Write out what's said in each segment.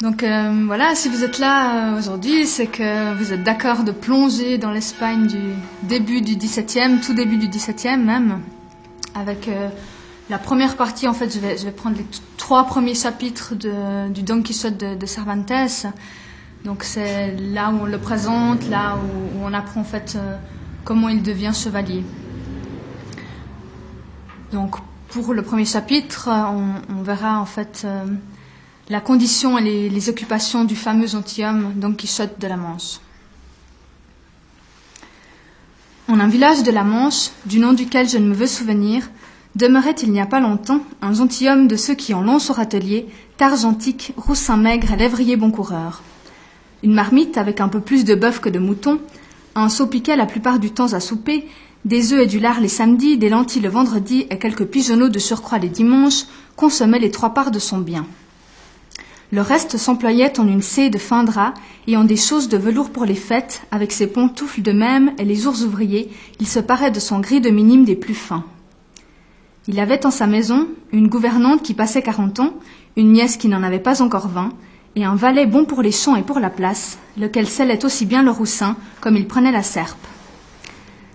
Donc euh, voilà, si vous êtes là euh, aujourd'hui, c'est que vous êtes d'accord de plonger dans l'Espagne du début du XVIIe, tout début du XVIIe même, avec euh, la première partie. En fait, je vais, je vais prendre les trois premiers chapitres de- du Don Quichotte de, Cervantes. Donc c'est là où on le présente, là où, on apprend en fait comment il devient chevalier. Donc pour le premier chapitre, on, verra en fait la condition et les, occupations du fameux gentilhomme Don Quichotte de la Manche. En un village de la Manche, du nom duquel je ne me veux souvenir, demeurait il n'y a pas longtemps un gentilhomme de ceux qui en l'ont sur atelier, targentique, roussin maigre lévrier bon coureur. Une marmite avec un peu plus de bœuf que de mouton, un seau piquet la plupart du temps à souper, des œufs et du lard les samedis, des lentilles le vendredi et quelques pigeonneaux de surcroît les dimanches, consommaient les trois parts de son bien. Le reste s'employait en une sée de fin drap et en des choses de velours pour les fêtes, avec ses pantoufles de même et les jours ouvriers, il se parait de son gris de minime des plus fins. Il avait en sa maison une gouvernante qui passait quarante ans, une nièce qui n'en avait pas encore vingt, et un valet bon pour les champs et pour la place, lequel scellait aussi bien le roussin comme il prenait la serpe.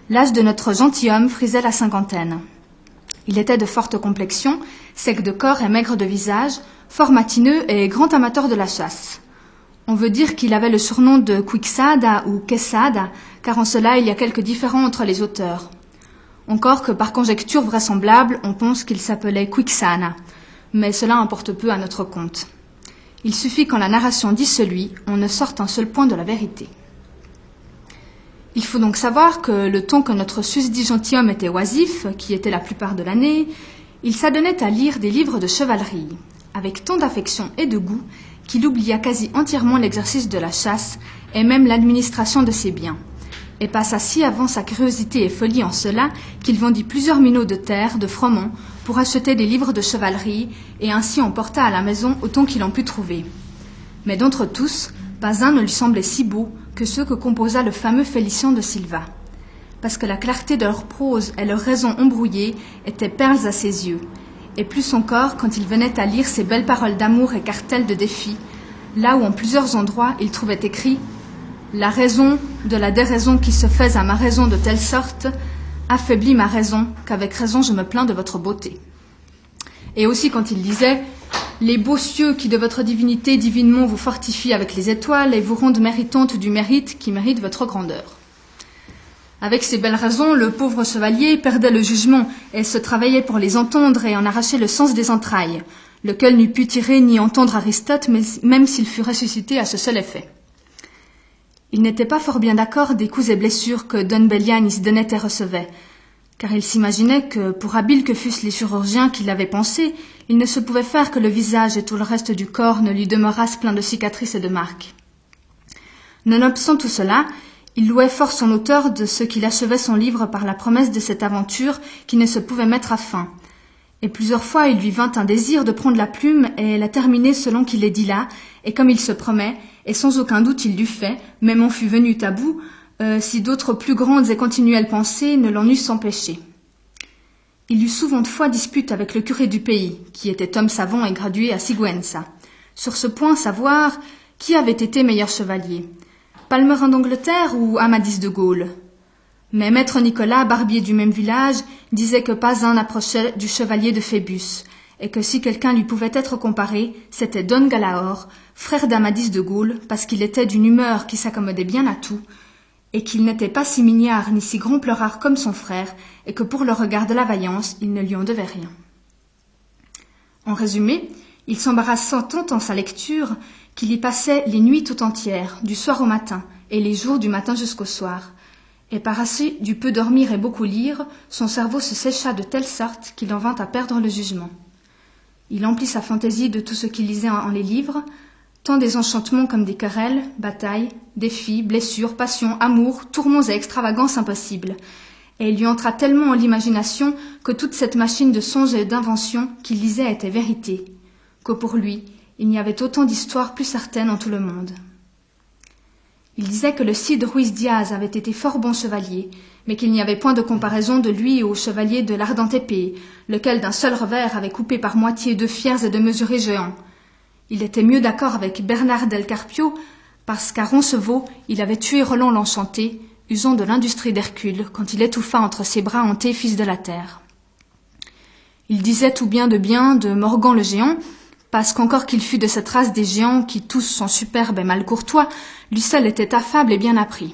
L'âge de notre gentilhomme frisait la cinquantaine. Il était de forte complexion, sec de corps et maigre de visage, fort matineux et grand amateur de la chasse. On veut dire qu'il avait le surnom de Quixada ou Quesada, car en cela il y a quelque différence entre les auteurs. Encore que par conjecture vraisemblable, on pense qu'il s'appelait Quixana, mais cela importe peu à notre compte. Il suffit qu'en la narration dit celui, on ne sorte un seul point de la vérité. Il faut donc savoir que le temps que notre susdit gentilhomme était oisif, qui était la plupart de l'année, il s'adonnait à lire des livres de chevalerie, avec tant d'affection et de goût qu'il oublia quasi entièrement l'exercice de la chasse et même l'administration de ses biens, et passa si avant sa curiosité et folie en cela qu'il vendit plusieurs minots de terre de froment pour acheter des livres de chevalerie et ainsi en porta à la maison autant qu'il en put trouver. Mais d'entre tous, pas un ne lui semblait si beau que ceux que composa le fameux Félicien de Silva, parce que la clarté de leur prose et leur raison embrouillée étaient perles à ses yeux, et plus encore quand il venait à lire ces belles paroles d'amour et cartels de défi, là où en plusieurs endroits il trouvait écrit La raison de la déraison qui se fait à ma raison de telle sorte affaiblit ma raison, qu'avec raison je me plains de votre beauté. Et aussi quand il disait Les beaux cieux qui de votre divinité divinement vous fortifient avec les étoiles et vous rendent méritante du mérite qui mérite votre grandeur. Avec ces belles raisons, le pauvre chevalier perdait le jugement et se travaillait pour les entendre et en arracher le sens des entrailles, lequel n'eût pu tirer ni entendre Aristote, même s'il fut ressuscité à ce seul effet. Il n'était pas fort bien d'accord des coups et blessures que Don Bellian y se donnait et recevait, car il s'imaginait que, pour habiles que fussent les chirurgiens qui l'avaient pensé, il ne se pouvait faire que le visage et tout le reste du corps ne lui demeurassent pleins de cicatrices et de marques. Nonobstant tout cela, il louait fort son auteur de ce qu'il achevait son livre par la promesse de cette aventure qui ne se pouvait mettre à fin. Et plusieurs fois il lui vint un désir de prendre la plume et la terminer selon qu'il est dit là, et comme il se promet, et sans aucun doute il l'eût fait, même en fût venu à bout, euh, si d'autres plus grandes et continuelles pensées ne l'en eussent empêché. Il eut souvent de fois dispute avec le curé du pays, qui était homme savant et gradué à Siguenza. Sur ce point, savoir qui avait été meilleur chevalier, Palmerin d'Angleterre ou Amadis de Gaulle? Mais maître Nicolas, barbier du même village, disait que pas un n'approchait du chevalier de Phébus, et que si quelqu'un lui pouvait être comparé, c'était Don Galaor, frère d'Amadis de Gaulle, parce qu'il était d'une humeur qui s'accommodait bien à tout, et qu'il n'était pas si mignard ni si grand pleurard comme son frère, et que pour le regard de la vaillance, il ne lui en devait rien. En résumé, il s'embarrassant tant en sa lecture qu'il y passait les nuits tout entières, du soir au matin, et les jours du matin jusqu'au soir. Et par assez du peu dormir et beaucoup lire, son cerveau se sécha de telle sorte qu'il en vint à perdre le jugement. Il emplit sa fantaisie de tout ce qu'il lisait en les livres, tant des enchantements comme des querelles, batailles, défis, blessures, passions, amours, tourments et extravagances impossibles. Et il lui entra tellement en l'imagination que toute cette machine de songes et d'inventions qu'il lisait était vérité, que pour lui, il n'y avait autant d'histoires plus certaines en tout le monde. Il disait que le Cid Ruiz Diaz avait été fort bon chevalier, mais qu'il n'y avait point de comparaison de lui au chevalier de l'ardente épée, lequel d'un seul revers avait coupé par moitié deux fiers et deux mesurés géants. Il était mieux d'accord avec Bernard del Carpio, parce qu'à Roncevaux, il avait tué Roland l'Enchanté, usant de l'industrie d'Hercule, quand il étouffa entre ses bras hanté fils de la terre. Il disait tout bien de bien de Morgan le géant, parce qu'encore qu'il fût de cette race des géants qui tous sont superbes et mal courtois, lui seul était affable et bien appris.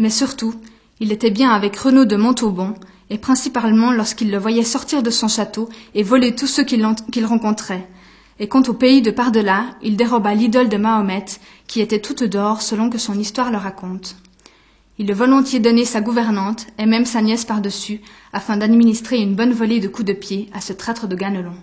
Mais surtout, il était bien avec Renaud de Montaubon, et principalement lorsqu'il le voyait sortir de son château et voler tous ceux qu'il rencontrait. Et quant au pays de par-delà, il déroba l'idole de Mahomet, qui était toute d'or selon que son histoire le raconte. Il eût volontiers donné sa gouvernante, et même sa nièce par-dessus, afin d'administrer une bonne volée de coups de pied à ce traître de Ganelon.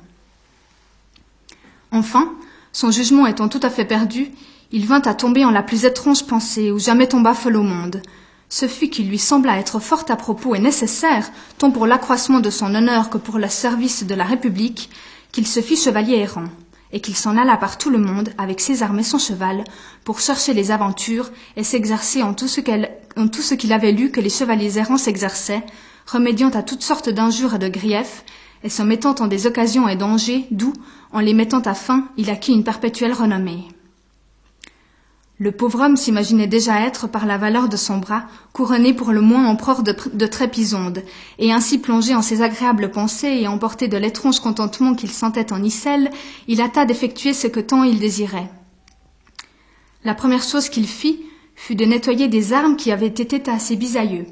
Enfin, son jugement étant tout à fait perdu, il vint à tomber en la plus étrange pensée où jamais tomba folle au monde, ce fut qu'il lui sembla être fort à propos et nécessaire, tant pour l'accroissement de son honneur que pour le service de la République, qu'il se fit chevalier errant, et qu'il s'en alla par tout le monde avec ses armes et son cheval, pour chercher les aventures et s'exercer en tout ce qu'il avait lu que les chevaliers errants s'exerçaient, remédiant à toutes sortes d'injures et de griefs, et se mettant en des occasions et dangers d'où, en les mettant à fin, il acquit une perpétuelle renommée. Le pauvre homme s'imaginait déjà être, par la valeur de son bras, couronné pour le moins empereur de, de et ainsi plongé en ses agréables pensées et emporté de l'étrange contentement qu'il sentait en Icelle, il hâta d'effectuer ce que tant il désirait. La première chose qu'il fit fut de nettoyer des armes qui avaient été à ses bisaïeux,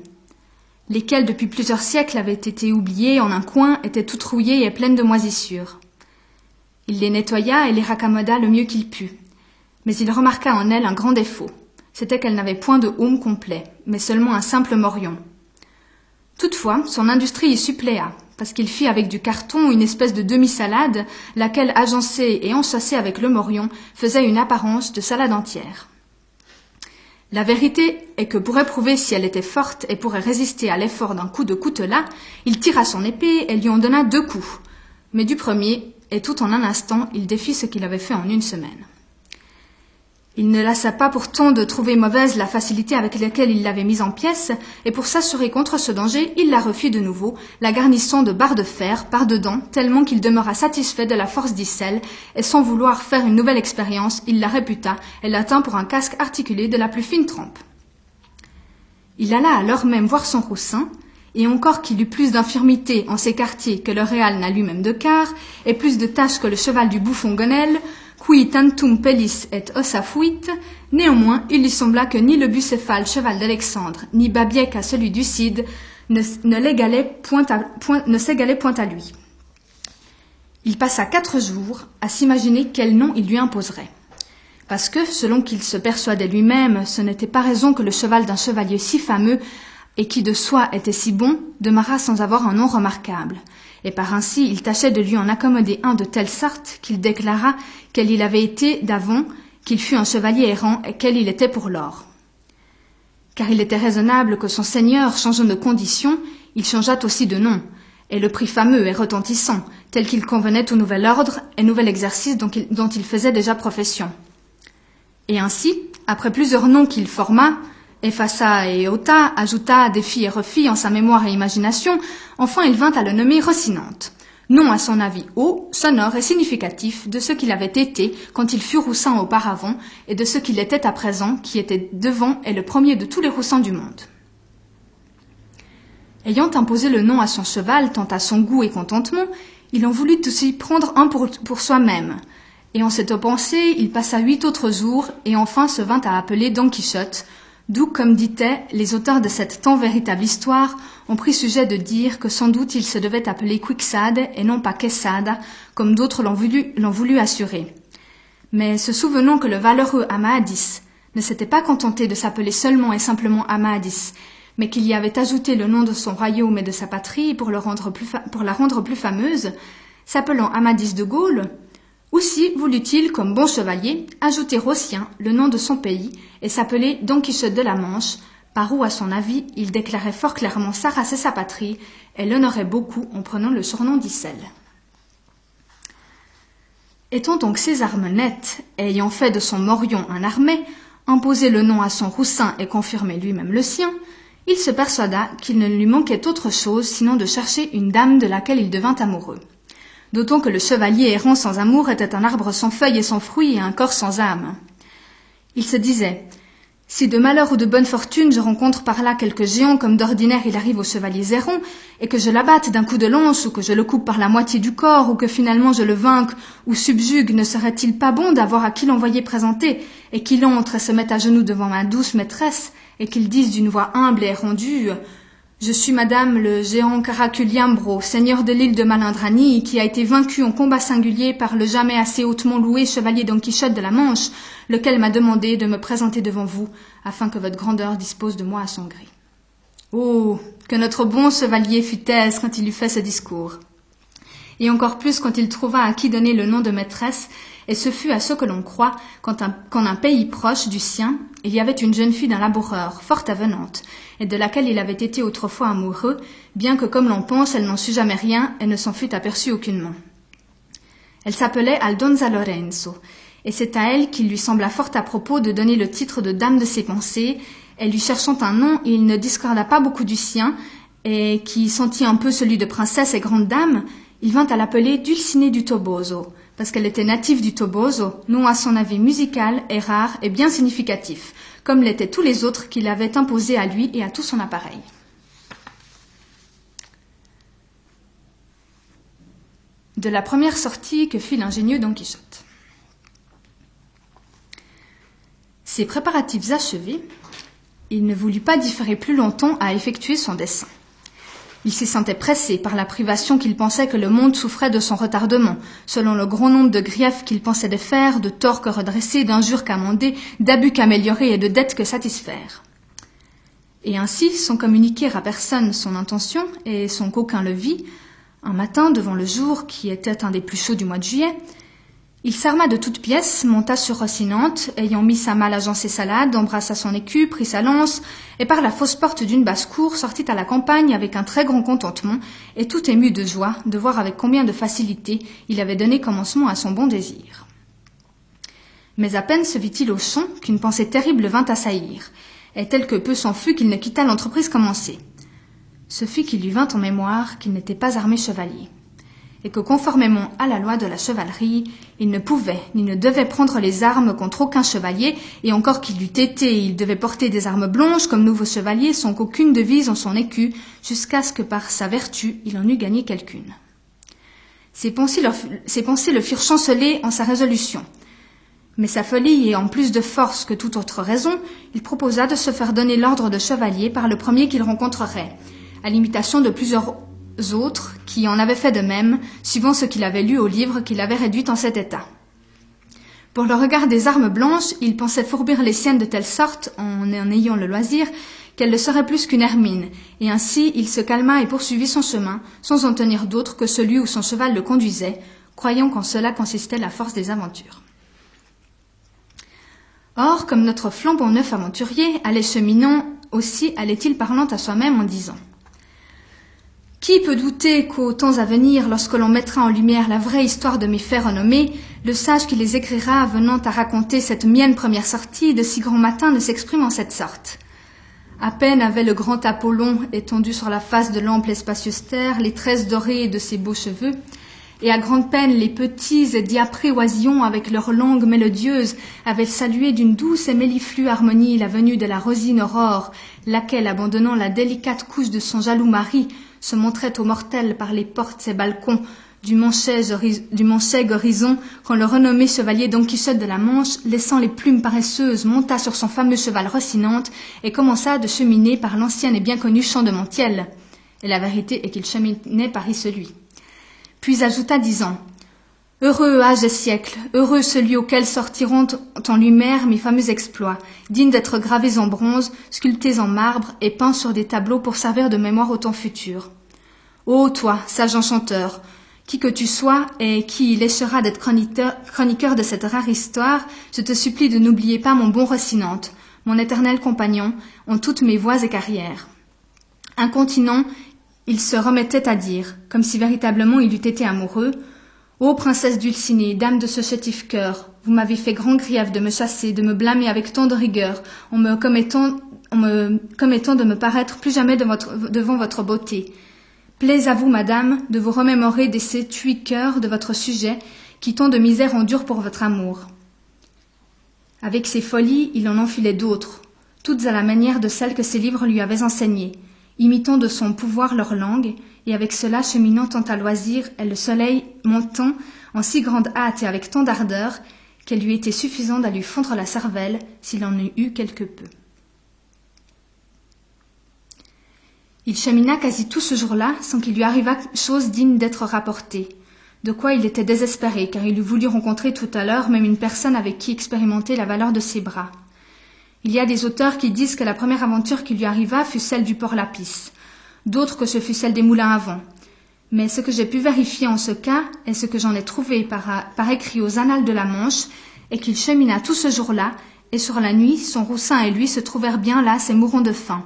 lesquelles depuis plusieurs siècles avaient été oubliées en un coin, étaient toutes rouillées et pleines de moisissures. Il les nettoya et les raccommoda le mieux qu'il put. Mais il remarqua en elle un grand défaut. C'était qu'elle n'avait point de haume complet, mais seulement un simple morion. Toutefois, son industrie y suppléa, parce qu'il fit avec du carton une espèce de demi-salade, laquelle, agencée et enchâssée avec le morion, faisait une apparence de salade entière. La vérité est que pour éprouver si elle était forte et pourrait résister à l'effort d'un coup de coutelas, il tira son épée et lui en donna deux coups. Mais du premier, et tout en un instant, il défit ce qu'il avait fait en une semaine. Il ne lassa pas pourtant de trouver mauvaise la facilité avec laquelle il l'avait mise en pièces, et pour s'assurer contre ce danger, il la refit de nouveau, la garnissant de barres de fer par-dedans, tellement qu'il demeura satisfait de la force d'Issel, et sans vouloir faire une nouvelle expérience, il la réputa et la tint pour un casque articulé de la plus fine trempe. Il alla alors même voir son roussin, et encore qu'il eût plus d'infirmité en ses quartiers que le réal n'a lui-même de quart, et plus de tâches que le cheval du bouffon Gonel, qui tantum pellis et ossa fuit, néanmoins il lui sembla que ni le bucéphale cheval d'Alexandre, ni Babiec à celui du Cid, ne, ne s'égalaient point à lui. Il passa quatre jours à s'imaginer quel nom il lui imposerait. Parce que, selon qu'il se persuadait lui-même, ce n'était pas raison que le cheval d'un chevalier si fameux et qui de soi était si bon, demeura sans avoir un nom remarquable, et par ainsi il tâchait de lui en accommoder un de telle sorte qu'il déclara quel il avait été d'avant, qu'il fût un chevalier errant et quel il était pour l'or. Car il était raisonnable que son seigneur, changeant de condition, il changeât aussi de nom, et le prix fameux et retentissant, tel qu'il convenait au nouvel ordre et nouvel exercice dont il, dont il faisait déjà profession. Et ainsi, après plusieurs noms qu'il forma, effaça et ôta, ajouta, défit et refit en sa mémoire et imagination, enfin il vint à le nommer Rocinante. Nom à son avis haut, sonore et significatif de ce qu'il avait été quand il fut roussin auparavant et de ce qu'il était à présent, qui était devant et le premier de tous les roussins du monde. Ayant imposé le nom à son cheval tant à son goût et contentement, il en voulut aussi prendre un pour, pour soi-même. Et en cette pensée, il passa huit autres jours et enfin se vint à appeler Don Quichotte, D'où, comme disaient les auteurs de cette tant véritable histoire, ont pris sujet de dire que sans doute il se devait appeler Quixade et non pas Quesada, comme d'autres l'ont voulu, voulu assurer. Mais se souvenant que le valeureux Amadis ne s'était pas contenté de s'appeler seulement et simplement Amadis, mais qu'il y avait ajouté le nom de son royaume et de sa patrie pour, le rendre plus pour la rendre plus fameuse, s'appelant Amadis de Gaulle, aussi voulut-il, comme bon chevalier, ajouter au sien le nom de son pays et s'appeler Don Quichotte de la Manche, par où, à son avis, il déclarait fort clairement sa race et sa patrie, et l'honorait beaucoup en prenant le surnom d'Issel. Étant donc ses armes nettes, et ayant fait de son morion un armée, imposé le nom à son roussin et confirmé lui-même le sien, il se persuada qu'il ne lui manquait autre chose sinon de chercher une dame de laquelle il devint amoureux. D'autant que le chevalier errant sans amour était un arbre sans feuilles et sans fruits et un corps sans âme. Il se disait si de malheur ou de bonne fortune je rencontre par là quelque géant comme d'ordinaire il arrive aux chevaliers errants, et que je l'abatte d'un coup de lance, ou que je le coupe par la moitié du corps, ou que finalement je le vainque ou subjugue, ne serait-il pas bon d'avoir à qui l'envoyer présenter, et qu'il entre et se mette à genoux devant ma douce maîtresse, et qu'il dise d'une voix humble et rendue je suis madame le géant Caraculiambro, seigneur de l'île de Malindranie, qui a été vaincu en combat singulier par le jamais assez hautement loué chevalier Don Quichotte de la Manche, lequel m'a demandé de me présenter devant vous, afin que votre grandeur dispose de moi à son gré. Oh. Que notre bon chevalier fut aise quand il eut fait ce discours. Et encore plus quand il trouva à qui donner le nom de maîtresse, et ce fut à ce que l'on croit qu'en un, pays proche du sien, il y avait une jeune fille d'un laboureur, fort avenante, et de laquelle il avait été autrefois amoureux, bien que comme l'on pense, elle n'en sut jamais rien et ne s'en fût aperçue aucunement. Elle s'appelait Aldonza Lorenzo, et c'est à elle qu'il lui sembla fort à propos de donner le titre de dame de ses pensées, elle lui cherchant un nom, il ne discorda pas beaucoup du sien, et qui sentit un peu celui de princesse et grande dame, il vint à l'appeler Dulcinée du Toboso, parce qu'elle était native du Toboso, nom à son avis musical et rare et bien significatif, comme l'étaient tous les autres qu'il avait imposés à lui et à tout son appareil. De la première sortie que fit l'ingénieux Don Quichotte. Ses préparatifs achevés, il ne voulut pas différer plus longtemps à effectuer son dessein. Il s'y sentait pressé par la privation qu'il pensait que le monde souffrait de son retardement, selon le grand nombre de griefs qu'il pensait de faire, de torts que redresser, d'injures qu'amender, d'abus qu'améliorer et de dettes que satisfaire. Et ainsi, sans communiquer à personne son intention, et sans qu'aucun le vît, un matin, devant le jour, qui était un des plus chauds du mois de juillet, il s'arma de toutes pièces, monta sur Rocinante, ayant mis sa malle à ses salades, embrassa son écu, prit sa lance, et par la fausse porte d'une basse-cour sortit à la campagne avec un très grand contentement, et tout ému de joie de voir avec combien de facilité il avait donné commencement à son bon désir. Mais à peine se vit-il au champ qu'une pensée terrible vint assaillir, et tel que peu s'en fut qu'il ne quitta l'entreprise commencée. Ce fut qu'il lui vint en mémoire qu'il n'était pas armé chevalier et que conformément à la loi de la chevalerie, il ne pouvait ni ne devait prendre les armes contre aucun chevalier, et encore qu'il eût été, il devait porter des armes blanches comme nouveau chevalier sans qu'aucune devise en son écu, jusqu'à ce que par sa vertu il en eût gagné quelqu'une. Ses pensées, pensées le firent chanceler en sa résolution. Mais sa folie en plus de force que toute autre raison, il proposa de se faire donner l'ordre de chevalier par le premier qu'il rencontrerait, à l'imitation de plusieurs autres qui en avaient fait de même, suivant ce qu'il avait lu au livre qui l'avait réduit en cet état. Pour le regard des armes blanches, il pensait fourbir les siennes de telle sorte, en en ayant le loisir, qu'elle ne serait plus qu'une hermine, et ainsi il se calma et poursuivit son chemin, sans en tenir d'autre que celui où son cheval le conduisait, croyant qu'en cela consistait la force des aventures. Or, comme notre flambant neuf aventurier allait cheminant, aussi allait-il parlant à soi-même en disant qui peut douter qu'aux temps à venir, lorsque l'on mettra en lumière la vraie histoire de mes faits renommés, le sage qui les écrira venant à raconter cette mienne première sortie de si grand matin ne s'exprime en cette sorte. À peine avait le grand Apollon étendu sur la face de l'ample et spacieuse terre les tresses dorées de ses beaux cheveux, et à grande peine les petits et diaprés oisillons avec leurs langues mélodieuses avaient salué d'une douce et melliflue harmonie la venue de la rosine aurore, laquelle, abandonnant la délicate couche de son jaloux mari, se montrait aux mortels par les portes et balcons du Mancheg horizon quand le renommé chevalier Don Quichotte de la Manche, laissant les plumes paresseuses, monta sur son fameux cheval Rocinante et commença de cheminer par l'ancien et bien connu champ de Montiel. Et la vérité est qu'il cheminait par y celui. Puis ajouta disant Heureux âge et siècle, heureux celui auquel sortiront en lumière mes fameux exploits, dignes d'être gravés en bronze, sculptés en marbre et peints sur des tableaux pour servir de mémoire au temps futur. Ô toi, sage enchanteur, qui que tu sois et qui léchera d'être chroniqueur, de cette rare histoire, je te supplie de n'oublier pas mon bon Rocinante, mon éternel compagnon, en toutes mes voies et carrières. Incontinent, il se remettait à dire, comme si véritablement il eût été amoureux, Ô princesse Dulcinée, dame de ce chétif cœur, vous m'avez fait grand grief de me chasser, de me blâmer avec tant de rigueur, en me commettant, de me paraître plus jamais devant votre beauté. Plaise à vous, madame, de vous remémorer des sept huit cœurs de votre sujet, qui tant de misère endurent pour votre amour. Avec ses folies, il en enfilait d'autres, toutes à la manière de celles que ses livres lui avaient enseignées, imitant de son pouvoir leur langue, et avec cela cheminant tant à loisir, et le soleil montant en si grande hâte et avec tant d'ardeur, qu'elle lui était suffisante à lui fondre la cervelle s'il en eût eu quelque peu. Il chemina quasi tout ce jour-là sans qu'il lui arrivât chose digne d'être rapportée, de quoi il était désespéré, car il eût voulu rencontrer tout à l'heure même une personne avec qui expérimenter la valeur de ses bras. Il y a des auteurs qui disent que la première aventure qui lui arriva fut celle du port Lapis, d'autres que ce fut celle des moulins à vent. Mais ce que j'ai pu vérifier en ce cas, et ce que j'en ai trouvé par, écrit aux annales de la Manche, est qu'il chemina tout ce jour-là, et sur la nuit, son roussin et lui se trouvèrent bien là, ses mourons de faim.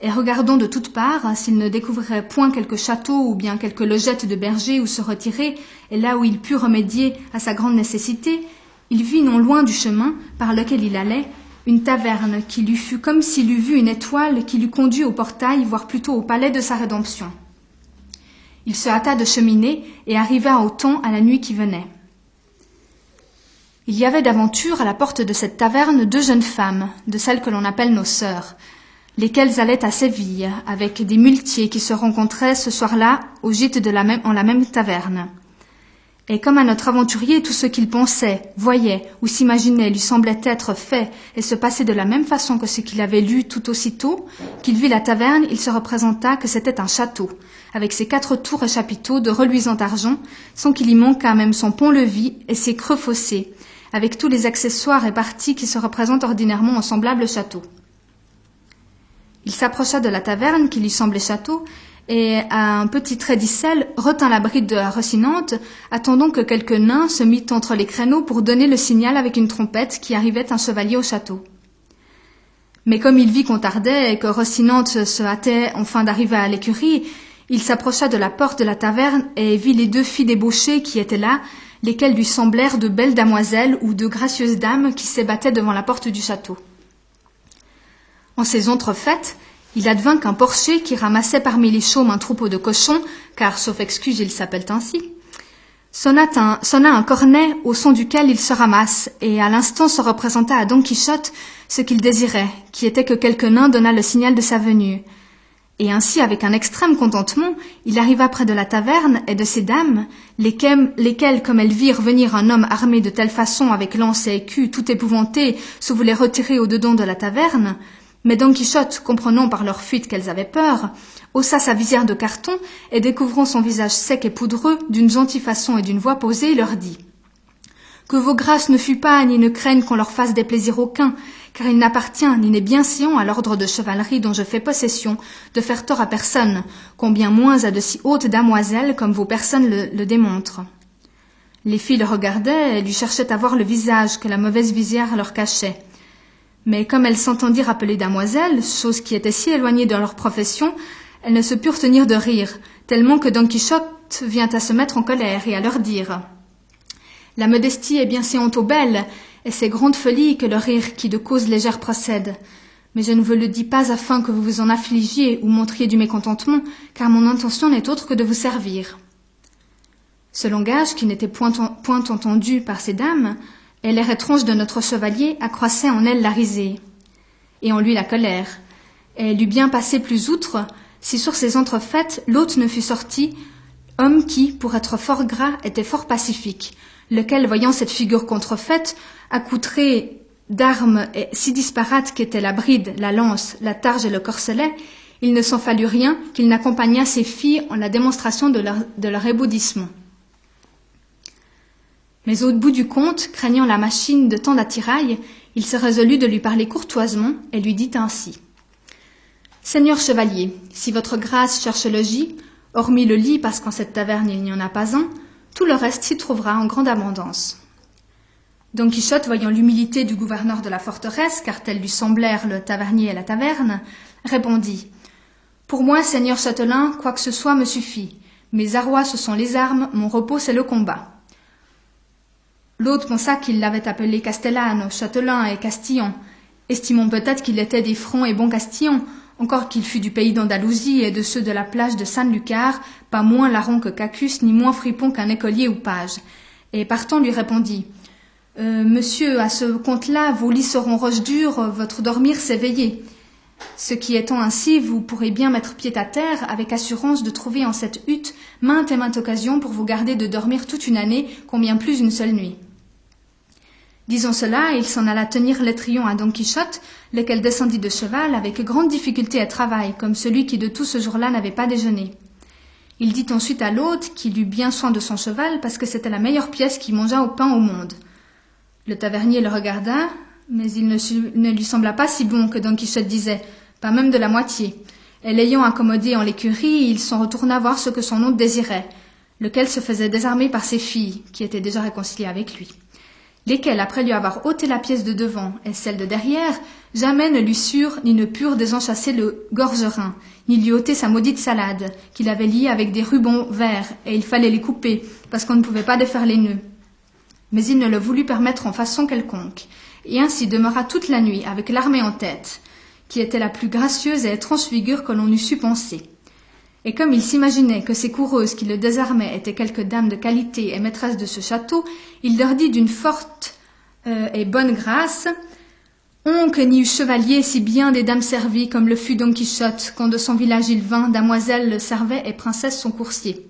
Et regardant de toutes parts s'il ne découvrirait point quelque château ou bien quelque logette de berger où se retirer, et là où il put remédier à sa grande nécessité, il vit non loin du chemin par lequel il allait une taverne qui lui fut comme s'il eût vu une étoile qui l'eût conduit au portail, voire plutôt au palais de sa rédemption. Il se hâta de cheminer et arriva au temps à la nuit qui venait. Il y avait d'aventure à la porte de cette taverne deux jeunes femmes, de celles que l'on appelle nos sœurs, lesquelles allaient à Séville, avec des muletiers qui se rencontraient ce soir-là au gîte de la même, en la même taverne. Et comme à notre aventurier tout ce qu'il pensait, voyait ou s'imaginait lui semblait être fait et se passer de la même façon que ce qu'il avait lu tout aussitôt, qu'il vit la taverne, il se représenta que c'était un château, avec ses quatre tours et chapiteaux de reluisant argent, sans qu'il y manquât même son pont-levis et ses creux fossés, avec tous les accessoires et parties qui se représentent ordinairement en semblable château. Il s'approcha de la taverne qui lui semblait château, et à un petit trait d'icelle retint la bride de la Rocinante, attendant que quelque nain se mit entre les créneaux pour donner le signal avec une trompette qui arrivait un chevalier au château. Mais comme il vit qu'on tardait et que Rocinante se hâtait enfin d'arriver à l'écurie, il s'approcha de la porte de la taverne et vit les deux filles débauchées qui étaient là, lesquelles lui semblèrent de belles damoiselles ou de gracieuses dames qui s'ébattaient devant la porte du château. En ces entrefaites, il advint qu'un porcher qui ramassait parmi les chaumes un troupeau de cochons, car sauf excuse ils s'appellent ainsi, sonna un, cornet au son duquel il se ramasse, et à l'instant se représenta à Don Quichotte ce qu'il désirait, qui était que quelque nain donnât le signal de sa venue. Et ainsi, avec un extrême contentement, il arriva près de la taverne et de ces dames, lesquelles, comme elles virent venir un homme armé de telle façon avec lance et écu, tout épouvanté, se voulaient retirer au-dedans de la taverne, mais Don Quichotte, comprenant par leur fuite qu'elles avaient peur, haussa sa visière de carton et découvrant son visage sec et poudreux, d'une gentille façon et d'une voix posée, leur dit Que vos grâces ne fuient pas, ni ne craignent qu'on leur fasse des plaisirs aucuns, car il n'appartient ni n'est bien scion à l'ordre de chevalerie dont je fais possession de faire tort à personne, combien moins à de si hautes damoiselles comme vos personnes le, le démontrent. Les filles le regardaient et lui cherchaient à voir le visage que la mauvaise visière leur cachait. Mais comme elles s'entendirent appeler damoiselles, chose qui était si éloignée de leur profession, elles ne se purent tenir de rire, tellement que Don Quichotte vient à se mettre en colère et à leur dire La modestie est bien si honte aux belles, et c'est grande folie que le rire qui de cause légère procède. Mais je ne vous le dis pas afin que vous vous en affligiez ou montriez du mécontentement, car mon intention n'est autre que de vous servir. Ce langage, qui n'était point entendu par ces dames, et l'air étrange de notre chevalier accroissait en elle la risée, et en lui la colère. Elle eût bien passé plus outre, si sur ces entrefaites l'hôte ne fût sorti, homme qui, pour être fort gras, était fort pacifique, lequel, voyant cette figure contrefaite, accoutrée d'armes si disparates qu'étaient la bride, la lance, la targe et le corselet, il ne s'en fallut rien qu'il n'accompagnât ses filles en la démonstration de leur, de leur ébaudissement. Mais au bout du compte, craignant la machine de tant d'attirail, il se résolut de lui parler courtoisement et lui dit ainsi. Seigneur chevalier, si votre grâce cherche logis, hormis le lit parce qu'en cette taverne il n'y en a pas un, tout le reste s'y trouvera en grande abondance. Don Quichotte, voyant l'humilité du gouverneur de la forteresse, car tels lui semblèrent le tavernier et la taverne, répondit Pour moi, seigneur châtelain, quoi que ce soit me suffit. Mes arrois, ce sont les armes, mon repos, c'est le combat. L'autre pensa qu'il l'avait appelé Castellano, châtelain et Castillon, estimant peut-être qu'il était des francs et bons Castillons, encore qu'il fût du pays d'Andalousie et de ceux de la plage de San Lucar, pas moins larron que Cacus, ni moins fripon qu'un écolier ou page. Et partant lui répondit euh, Monsieur, à ce compte-là, vos lits seront roches dures, votre dormir s'éveiller. Ce qui étant ainsi, vous pourrez bien mettre pied à terre avec assurance de trouver en cette hutte maintes et maintes occasions pour vous garder de dormir toute une année, combien plus une seule nuit. Disant cela, il s'en alla tenir l'étrion à Don Quichotte, lequel descendit de cheval avec grande difficulté et travail, comme celui qui de tout ce jour-là n'avait pas déjeuné. Il dit ensuite à l'hôte qu'il eut bien soin de son cheval parce que c'était la meilleure pièce qui mangea au pain au monde. Le tavernier le regarda, mais il ne, ne, lui sembla pas si bon que Don Quichotte disait, pas même de la moitié. Et l'ayant accommodé en l'écurie, il s'en retourna voir ce que son hôte désirait, lequel se faisait désarmer par ses filles, qui étaient déjà réconciliées avec lui lesquels, après lui avoir ôté la pièce de devant et celle de derrière, jamais ne lui surent ni ne purent désenchasser le gorgerin, ni lui ôter sa maudite salade, qu'il avait liée avec des rubans verts, et il fallait les couper, parce qu'on ne pouvait pas défaire les nœuds. Mais il ne le voulut permettre en façon quelconque, et ainsi demeura toute la nuit avec l'armée en tête, qui était la plus gracieuse et étrange figure que l'on eût su penser. Et comme il s'imaginait que ces coureuses qui le désarmaient étaient quelques dames de qualité et maîtresses de ce château, il leur dit d'une forte euh, et bonne grâce On que n'y eut chevalier si bien des dames servies comme le fut Don Quichotte, quand de son village il vint, damoiselle le servait et princesse son coursier.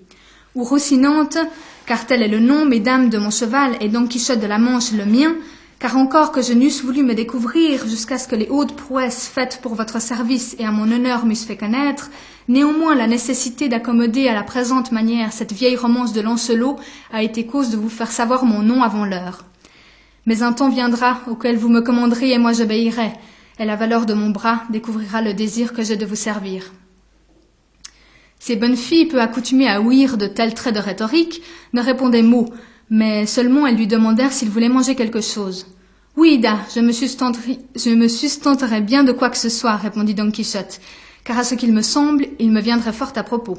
Ou Rocinante, car tel est le nom, mesdames de mon cheval, et Don Quichotte de la Manche le mien, car encore que je n'eusse voulu me découvrir jusqu'à ce que les hautes prouesses faites pour votre service et à mon honneur m'eussent fait connaître, néanmoins la nécessité d'accommoder à la présente manière cette vieille romance de Lancelot a été cause de vous faire savoir mon nom avant l'heure. Mais un temps viendra auquel vous me commanderez et moi j'obéirai, et la valeur de mon bras découvrira le désir que j'ai de vous servir. Ces bonnes filles, peu accoutumées à ouïr de tels traits de rhétorique, ne répondaient mot, mais seulement elles lui demandèrent s'il voulait manger quelque chose. Oui, Da, je me, je me sustenterai bien de quoi que ce soit, répondit Don Quichotte, car à ce qu'il me semble, il me viendrait fort à propos.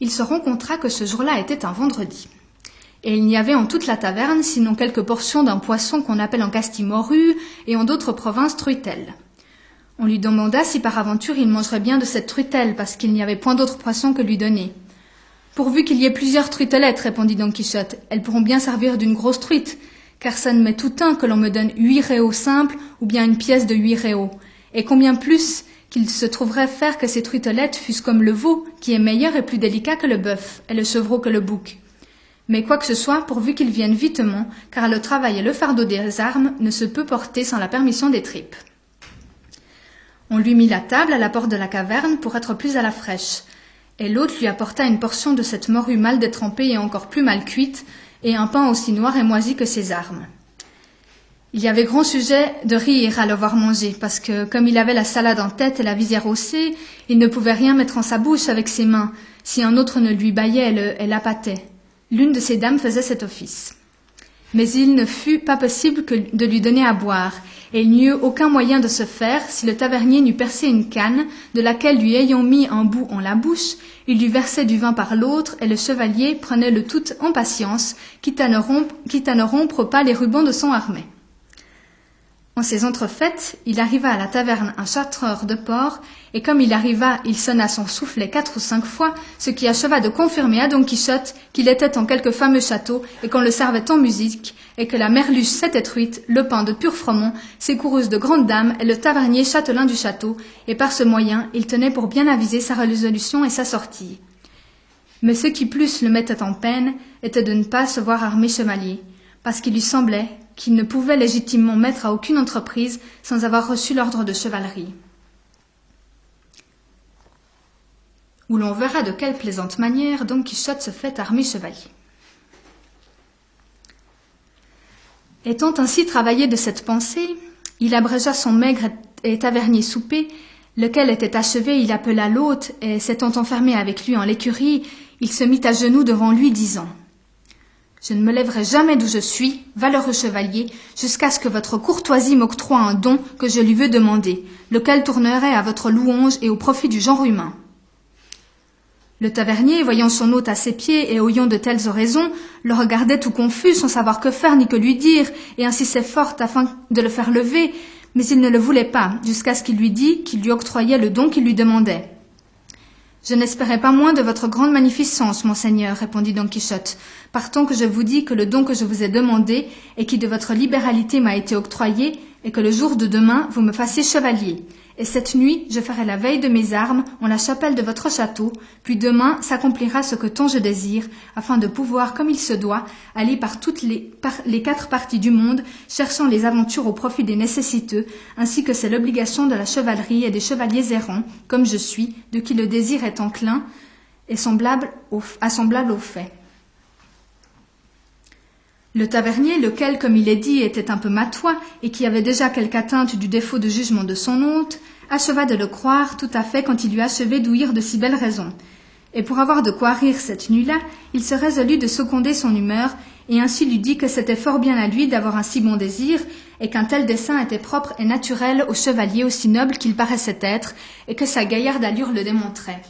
Il se rencontra que ce jour-là était un vendredi. Et il n'y avait en toute la taverne sinon quelques portions d'un poisson qu'on appelle en Castille morue et en d'autres provinces truitelle. On lui demanda si par aventure il mangerait bien de cette truitelle, parce qu'il n'y avait point d'autre poisson que lui donner. Pourvu qu'il y ait plusieurs truitelettes, répondit Don Quichotte, elles pourront bien servir d'une grosse truite, car ça ne m'est tout un que l'on me donne huit réaux simples ou bien une pièce de huit réaux, et combien plus qu'il se trouverait faire que ces truitelettes fussent comme le veau, qui est meilleur et plus délicat que le bœuf, et le chevreau que le bouc. Mais quoi que ce soit, pourvu qu'il vienne vitement, car le travail et le fardeau des armes ne se peut porter sans la permission des tripes. On lui mit la table à la porte de la caverne pour être plus à la fraîche, et l'autre lui apporta une portion de cette morue mal détrempée et encore plus mal cuite, et un pain aussi noir et moisi que ses armes. Il y avait grand sujet de rire à le voir manger, parce que, comme il avait la salade en tête et la visière haussée, il ne pouvait rien mettre en sa bouche avec ses mains, si un autre ne lui baillait et l'appâtait. L'une de ces dames faisait cet office. Mais il ne fut pas possible que de lui donner à boire, et il n'y eut aucun moyen de se faire si le tavernier n'eût percé une canne, de laquelle lui ayant mis un bout en la bouche, il lui versait du vin par l'autre, et le chevalier prenait le tout en patience, quitte à ne rompre pas les rubans de son armée. En ces entrefaites, il arriva à la taverne un chartreur de porc, et comme il arriva, il sonna son soufflet quatre ou cinq fois, ce qui acheva de confirmer à Don Quichotte qu'il était en quelque fameux château, et qu'on le servait en musique, et que la merluche s'était truite, le pain de pur froment, ses coureuses de grandes dames, et le tavernier châtelain du château, et par ce moyen, il tenait pour bien aviser sa résolution et sa sortie. Mais ce qui plus le mettait en peine était de ne pas se voir armé chevalier, parce qu'il lui semblait qu'il ne pouvait légitimement mettre à aucune entreprise sans avoir reçu l'ordre de chevalerie. Où l'on verra de quelle plaisante manière Don Quichotte se fait armer chevalier. Étant ainsi travaillé de cette pensée, il abrégea son maigre et tavernier souper, lequel était achevé, il appela l'hôte, et s'étant enfermé avec lui en l'écurie, il se mit à genoux devant lui, disant je ne me lèverai jamais d'où je suis, valeureux chevalier, jusqu'à ce que votre courtoisie m'octroie un don que je lui veux demander, lequel tournerait à votre louange et au profit du genre humain. Le tavernier, voyant son hôte à ses pieds et oyant de telles oraisons, le regardait tout confus, sans savoir que faire ni que lui dire, et insistait fort afin de le faire lever, Mais il ne le voulait pas, jusqu'à ce qu'il lui dit qu'il lui octroyait le don qu'il lui demandait. Je n'espérais pas moins de votre grande magnificence, monseigneur, répondit Don Quichotte, partant que je vous dis que le don que je vous ai demandé et qui de votre libéralité m'a été octroyé, et que le jour de demain vous me fassiez chevalier. Et cette nuit, je ferai la veille de mes armes en la chapelle de votre château, puis demain s'accomplira ce que tant je désire, afin de pouvoir, comme il se doit, aller par toutes les, quatre parties du monde, cherchant les aventures au profit des nécessiteux, ainsi que c'est l'obligation de la chevalerie et des chevaliers errants, comme je suis, de qui le désir est enclin et semblable au, assemblable au fait. Le tavernier, lequel, comme il est dit, était un peu matois, et qui avait déjà quelque atteinte du défaut de jugement de son hôte, acheva de le croire tout à fait quand il eut achevé d'ouïr de si belles raisons. Et pour avoir de quoi rire cette nuit-là, il se résolut de seconder son humeur, et ainsi lui dit que c'était fort bien à lui d'avoir un si bon désir, et qu'un tel dessein était propre et naturel au chevalier aussi noble qu'il paraissait être, et que sa gaillarde allure le démontrait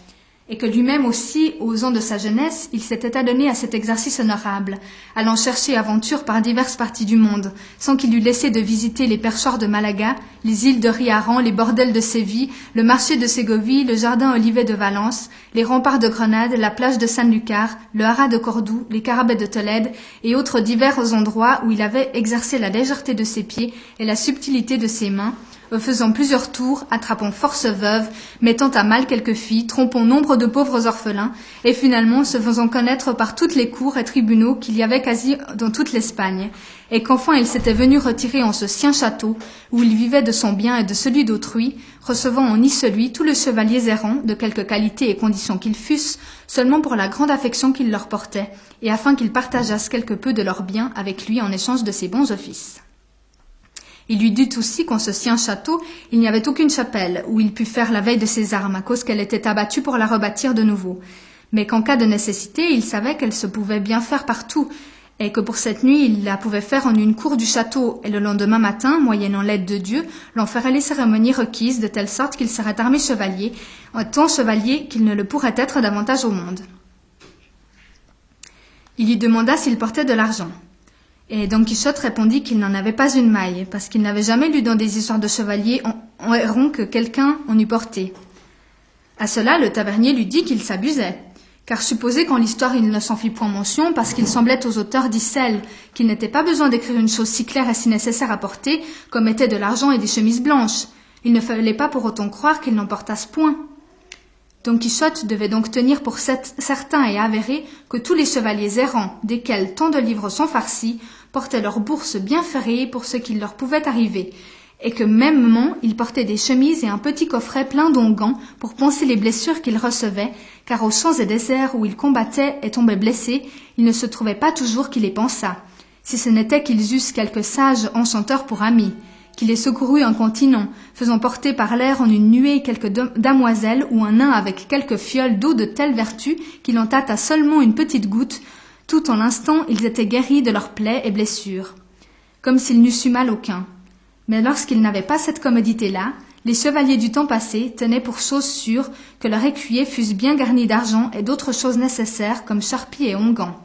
et que lui-même aussi, aux ans de sa jeunesse, il s'était adonné à cet exercice honorable, allant chercher aventure par diverses parties du monde, sans qu'il eût laissé de visiter les perchoirs de Malaga, les îles de Riaran, les bordels de Séville, le marché de Ségovie, le jardin olivet de Valence, les remparts de Grenade, la plage de San-Lucar, le haras de Cordoue, les carabets de Tolède, et autres divers endroits où il avait exercé la légèreté de ses pieds et la subtilité de ses mains, faisant plusieurs tours, attrapant force veuves, mettant à mal quelques filles, trompant nombre de pauvres orphelins, et finalement se faisant connaître par toutes les cours et tribunaux qu'il y avait quasi dans toute l'Espagne, et qu'enfin il s'était venu retirer en ce sien château, où il vivait de son bien et de celui d'autrui, recevant en y celui tous les chevaliers errants, de quelque qualité et condition qu'ils fussent, seulement pour la grande affection qu'il leur portait, et afin qu'ils partageassent quelque peu de leurs biens avec lui en échange de ses bons offices. Il lui dit aussi qu'en ce sien château, il n'y avait aucune chapelle où il pût faire la veille de ses armes à cause qu'elle était abattue pour la rebâtir de nouveau, mais qu'en cas de nécessité, il savait qu'elle se pouvait bien faire partout, et que pour cette nuit, il la pouvait faire en une cour du château, et le lendemain matin, moyennant l'aide de Dieu, l'en ferait les cérémonies requises de telle sorte qu'il serait armé chevalier, tant chevalier qu'il ne le pourrait être davantage au monde. Il lui demanda s'il portait de l'argent. Et Don Quichotte répondit qu'il n'en avait pas une maille, parce qu'il n'avait jamais lu dans des histoires de chevaliers en, héron que quelqu'un en eût porté. À cela, le tavernier lui dit qu'il s'abusait, car supposé qu'en l'histoire il ne s'en fit point mention, parce qu'il semblait aux auteurs d'Issel qu'il n'était pas besoin d'écrire une chose si claire et si nécessaire à porter, comme étaient de l'argent et des chemises blanches. Il ne fallait pas pour autant croire qu'il n'en portasse point. Don Quichotte devait donc tenir pour certain et avéré que tous les chevaliers errants, desquels tant de livres sont farcis, portaient leurs bourses bien ferrées pour ce qui leur pouvait arriver, et que mêmement ils portaient des chemises et un petit coffret plein d'onguents pour penser les blessures qu'ils recevaient, car aux champs et déserts où ils combattaient et tombaient blessés, il ne se trouvait pas toujours qui les pensât, si ce n'était qu'ils eussent quelques sages enchanteurs pour amis qui les secourut incontinent, faisant porter par l'air en une nuée quelques damoiselles ou un nain avec quelques fioles d'eau de telle vertu qu'il en tâta seulement une petite goutte, tout en l'instant ils étaient guéris de leurs plaies et blessures, comme s'ils n'eussent eu mal aucun. Mais lorsqu'ils n'avaient pas cette commodité-là, les chevaliers du temps passé tenaient pour chose sûre que leurs écuyers fussent bien garnis d'argent et d'autres choses nécessaires comme charpie et onguents.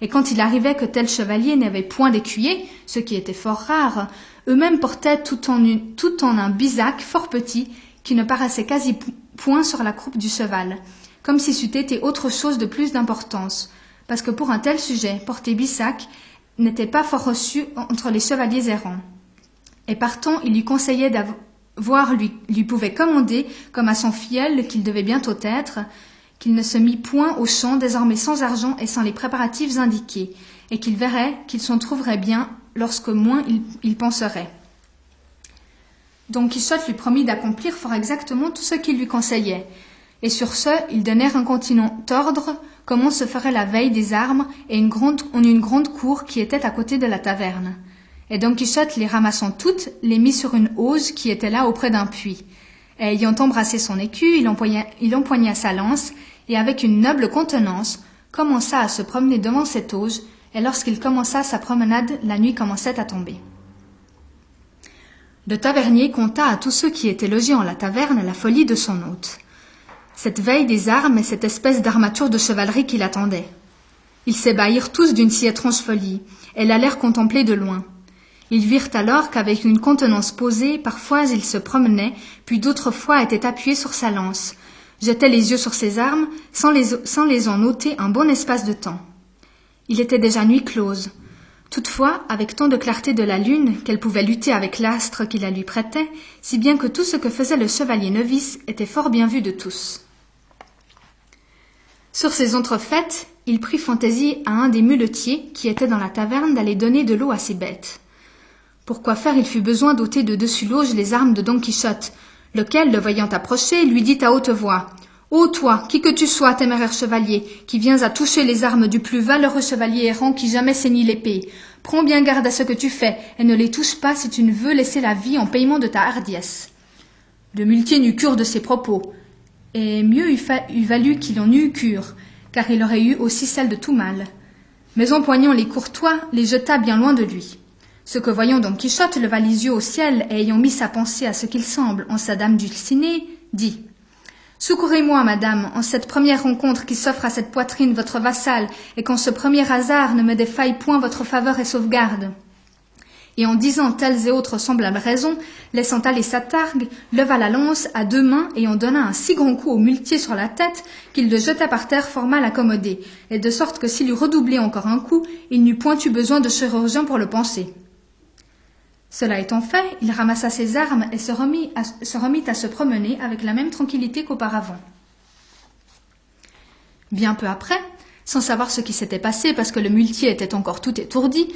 Et quand il arrivait que tel chevalier n'avait point d'écuyer, ce qui était fort rare, eux-mêmes portaient tout en, un bisac fort petit qui ne paraissait quasi point sur la croupe du cheval, comme si c'eût été autre chose de plus d'importance, parce que pour un tel sujet, porter bisac n'était pas fort reçu entre les chevaliers errants. Et partant, il lui conseillait d'avoir lui, lui pouvait commander, comme à son filleul qu'il devait bientôt être, qu'il ne se mit point au champ désormais sans argent et sans les préparatifs indiqués, et qu'il verrait qu'il s'en trouverait bien lorsque moins il, penserait. Don Quichotte lui promit d'accomplir fort exactement tout ce qu'il lui conseillait, et sur ce, ils donnèrent un continent ordre comment se ferait la veille des armes en une grande cour qui était à côté de la taverne. Et Don Quichotte, les ramassant toutes, les mit sur une hausse qui était là auprès d'un puits. Et ayant embrassé son écu, il empoigna, il empoigna sa lance, et avec une noble contenance, commença à se promener devant cette auge, et lorsqu'il commença sa promenade, la nuit commençait à tomber. Le tavernier conta à tous ceux qui étaient logés en la taverne la folie de son hôte. Cette veille des armes et cette espèce d'armature de chevalerie qui l'attendait. Ils s'ébahirent tous d'une si étrange folie, et l'allèrent contempler de loin. Ils virent alors qu'avec une contenance posée, parfois il se promenait, puis d'autres fois était appuyé sur sa lance, jetait les yeux sur ses armes, sans les, en ôter un bon espace de temps. Il était déjà nuit close. Toutefois, avec tant de clarté de la lune qu'elle pouvait lutter avec l'astre qui la lui prêtait, si bien que tout ce que faisait le chevalier novice était fort bien vu de tous. Sur ces entrefaites, il prit fantaisie à un des muletiers qui était dans la taverne d'aller donner de l'eau à ses bêtes. Pourquoi faire il fut besoin d'ôter de dessus l'auge les armes de Don Quichotte, lequel, le voyant approcher, lui dit à haute voix Ô toi, qui que tu sois, téméraire chevalier, qui viens à toucher les armes du plus valeureux chevalier errant qui jamais saignit l'épée, prends bien garde à ce que tu fais, et ne les touche pas si tu ne veux laisser la vie en paiement de ta hardiesse. Le muletier n'eut cure de ses propos, et mieux eût, valu qu'il en eût cure, car il aurait eu aussi celle de tout mal. Mais empoignant les courtois, les jeta bien loin de lui. Ce que voyant Don Quichotte leva les yeux au ciel et ayant mis sa pensée à ce qu'il semble en sa dame dulcinée, dit Secourez-moi, madame, en cette première rencontre qui s'offre à cette poitrine votre vassal, et qu'en ce premier hasard ne me défaille point votre faveur et sauvegarde. Et en disant telles et autres semblables raisons, laissant aller sa targue, leva la lance à deux mains et en donna un si grand coup au muletier sur la tête qu'il le jeta par terre fort mal accommodé, et de sorte que s'il eût redoublé encore un coup, il n'eût point eu besoin de chirurgien pour le penser. Cela étant fait, il ramassa ses armes et se remit, à, se remit à se promener avec la même tranquillité qu'auparavant. Bien peu après, sans savoir ce qui s'était passé parce que le muletier était encore tout étourdi,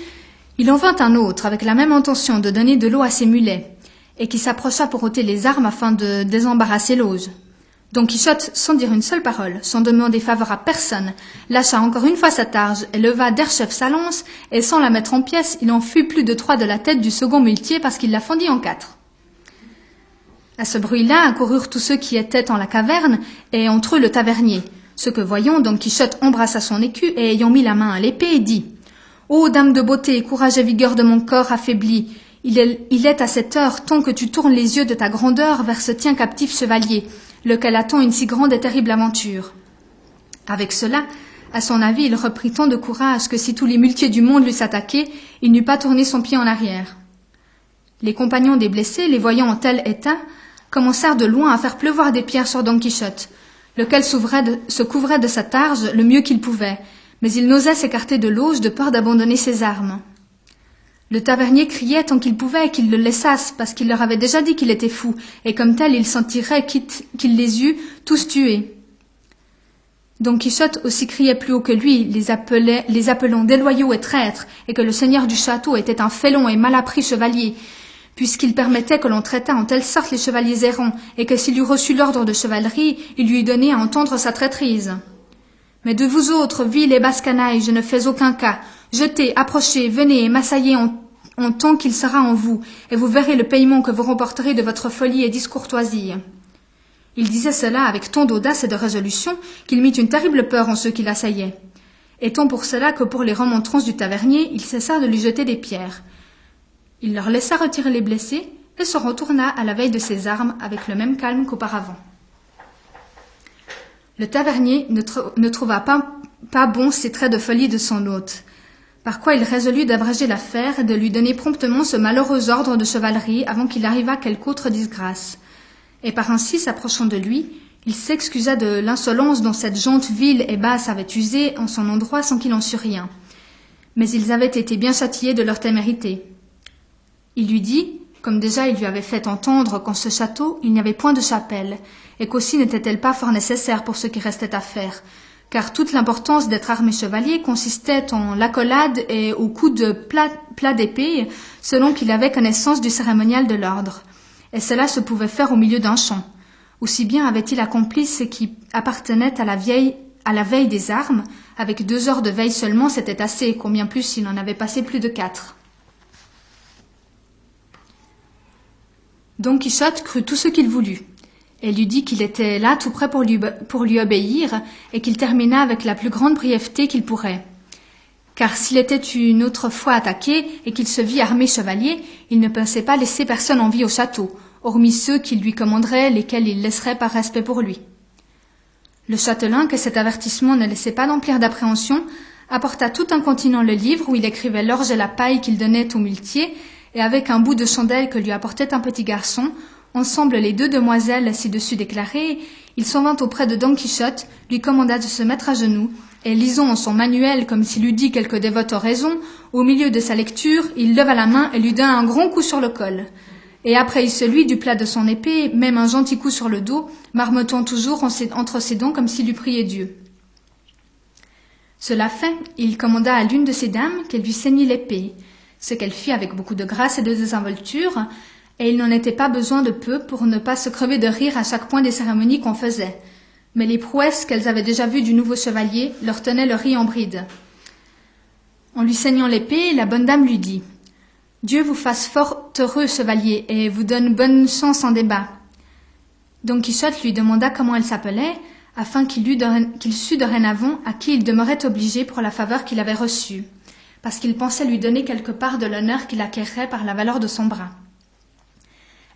il en vint un autre avec la même intention de donner de l'eau à ses mulets, et qui s'approcha pour ôter les armes afin de désembarrasser l'ose. Don Quichotte, sans dire une seule parole, sans demander faveur à personne, lâcha encore une fois sa targe et leva d'erchef sa lance, et sans la mettre en pièces, il en fut plus de trois de la tête du second muletier parce qu'il la fendit en quatre. À ce bruit-là accoururent tous ceux qui étaient en la caverne, et entre eux le tavernier. Ce que voyant, Don Quichotte embrassa son écu et ayant mis la main à l'épée, dit Ô dame de beauté, courage et vigueur de mon corps affaibli, il est, à cette heure temps que tu tournes les yeux de ta grandeur vers ce tien captif chevalier, lequel attend une si grande et terrible aventure. Avec cela, à son avis, il reprit tant de courage que si tous les muletiers du monde l'eussent attaqué, il n'eût pas tourné son pied en arrière. Les compagnons des blessés, les voyant en tel état, commencèrent de loin à faire pleuvoir des pierres sur Don Quichotte, lequel se couvrait de sa targe le mieux qu'il pouvait, mais il n'osait s'écarter de l'auge de peur d'abandonner ses armes. Le tavernier criait tant qu'il pouvait qu'ils le laissassent, parce qu'il leur avait déjà dit qu'il était fou, et comme tel il s'en tirait quitte qu'il les eût tous tués. Don Quichotte aussi criait plus haut que lui, les, appelait, les appelant déloyaux et traîtres, et que le seigneur du château était un félon et malappris chevalier, puisqu'il permettait que l'on traitât en telle sorte les chevaliers errants, et que s'il eût reçu l'ordre de chevalerie, il lui eût donné à entendre sa traîtrise. Mais de vous autres, villes et basses canailles, je ne fais aucun cas. Jetez, approchez, venez et m'assaillez en, tant qu'il sera en vous, et vous verrez le paiement que vous remporterez de votre folie et discourtoisie. Il disait cela avec tant d'audace et de résolution qu'il mit une terrible peur en ceux qui l'assaillaient. Et tant pour cela que pour les remontrances du tavernier, il cessa de lui jeter des pierres. Il leur laissa retirer les blessés et se retourna à la veille de ses armes avec le même calme qu'auparavant. Le tavernier ne, trouva pas, bon ces traits de folie de son hôte, par quoi il résolut d'abréger l'affaire et de lui donner promptement ce malheureux ordre de chevalerie avant qu'il arrivât quelque autre disgrâce. Et par ainsi, s'approchant de lui, il s'excusa de l'insolence dont cette gente vile et basse avait usé en son endroit sans qu'il en sût rien. Mais ils avaient été bien châtiés de leur témérité. Il lui dit, comme déjà il lui avait fait entendre qu'en ce château il n'y avait point de chapelle, et qu'aussi n'était-elle pas fort nécessaire pour ce qui restait à faire, car toute l'importance d'être armé chevalier consistait en l'accolade et au coup de plat, d'épée, selon qu'il avait connaissance du cérémonial de l'ordre. Et cela se pouvait faire au milieu d'un champ. Aussi bien avait-il accompli ce qui appartenait à la vieille à la veille des armes, avec deux heures de veille seulement, c'était assez, combien plus s'il en avait passé plus de quatre. Don Quichotte crut tout ce qu'il voulut. Elle lui dit qu'il était là tout prêt pour lui, obéir et qu'il termina avec la plus grande brièveté qu'il pourrait. Car s'il était une autre fois attaqué et qu'il se vit armé chevalier, il ne pensait pas laisser personne en vie au château, hormis ceux qui lui commanderaient, lesquels il laisserait par respect pour lui. Le châtelain, que cet avertissement ne laissait pas d'emplir d'appréhension, apporta tout incontinent le livre où il écrivait l'orge et la paille qu'il donnait au muletier, et avec un bout de chandelle que lui apportait un petit garçon, ensemble les deux demoiselles ci-dessus déclarées, il s'en vint auprès de Don Quichotte, lui commanda de se mettre à genoux, et lisant en son manuel comme s'il eût dit quelque dévote oraison, au milieu de sa lecture, il leva la main et lui donna un grand coup sur le col. Et après celui du plat de son épée, même un gentil coup sur le dos, marmottant toujours entre ses dents comme s'il eût prié Dieu. Cela fait, il commanda à l'une de ses dames qu'elle lui ceignît l'épée, ce qu'elle fit avec beaucoup de grâce et de désinvolture, et il n'en était pas besoin de peu pour ne pas se crever de rire à chaque point des cérémonies qu'on faisait. Mais les prouesses qu'elles avaient déjà vues du nouveau chevalier leur tenaient le riz en bride. En lui saignant l'épée, la bonne dame lui dit Dieu vous fasse fort heureux, chevalier, et vous donne bonne chance en débat. Don Quichotte lui demanda comment elle s'appelait, afin qu'il sût dorénavant à qui il demeurait obligé pour la faveur qu'il avait reçue, parce qu'il pensait lui donner quelque part de l'honneur qu'il acquerrait par la valeur de son bras.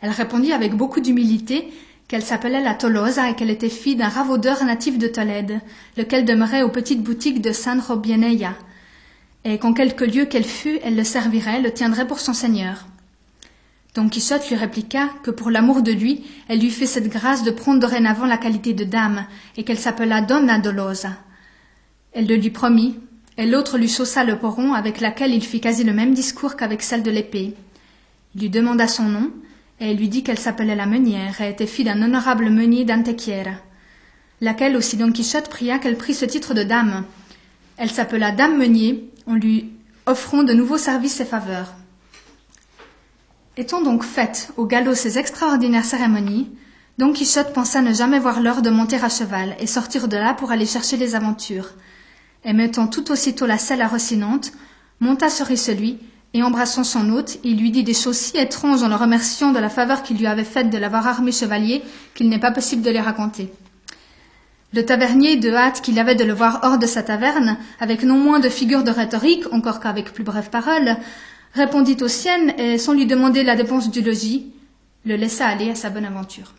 Elle répondit avec beaucoup d'humilité qu'elle s'appelait la Tolosa et qu'elle était fille d'un ravaudeur natif de Tolède, lequel demeurait aux petites boutiques de San Robieneya, et qu'en quelque lieu qu'elle fût, elle le servirait, le tiendrait pour son seigneur. Don Quichotte lui répliqua que pour l'amour de lui, elle lui fait cette grâce de prendre dorénavant la qualité de dame, et qu'elle s'appela Donna Dolosa. Elle le lui promit, et l'autre lui chaussa le poron avec laquelle il fit quasi le même discours qu'avec celle de l'épée. Il lui demanda son nom, et elle lui dit qu'elle s'appelait la meunière et était fille d'un honorable meunier d'Antequiera, laquelle aussi Don Quichotte pria qu'elle prît ce titre de dame. Elle s'appela Dame Meunier, en lui offrant de nouveaux services et faveurs. Étant donc faites au galop ces extraordinaires cérémonies, Don Quichotte pensa ne jamais voir l'heure de monter à cheval et sortir de là pour aller chercher les aventures. Et mettant tout aussitôt la selle à Rocinante, monta sur celui et embrassant son hôte, il lui dit des choses si étranges en le remerciant de la faveur qu'il lui avait faite de l'avoir armé chevalier qu'il n'est pas possible de les raconter. Le tavernier, de hâte qu'il avait de le voir hors de sa taverne, avec non moins de figures de rhétorique, encore qu'avec plus brèves paroles, répondit aux siennes et, sans lui demander la dépense du logis, le laissa aller à sa bonne aventure.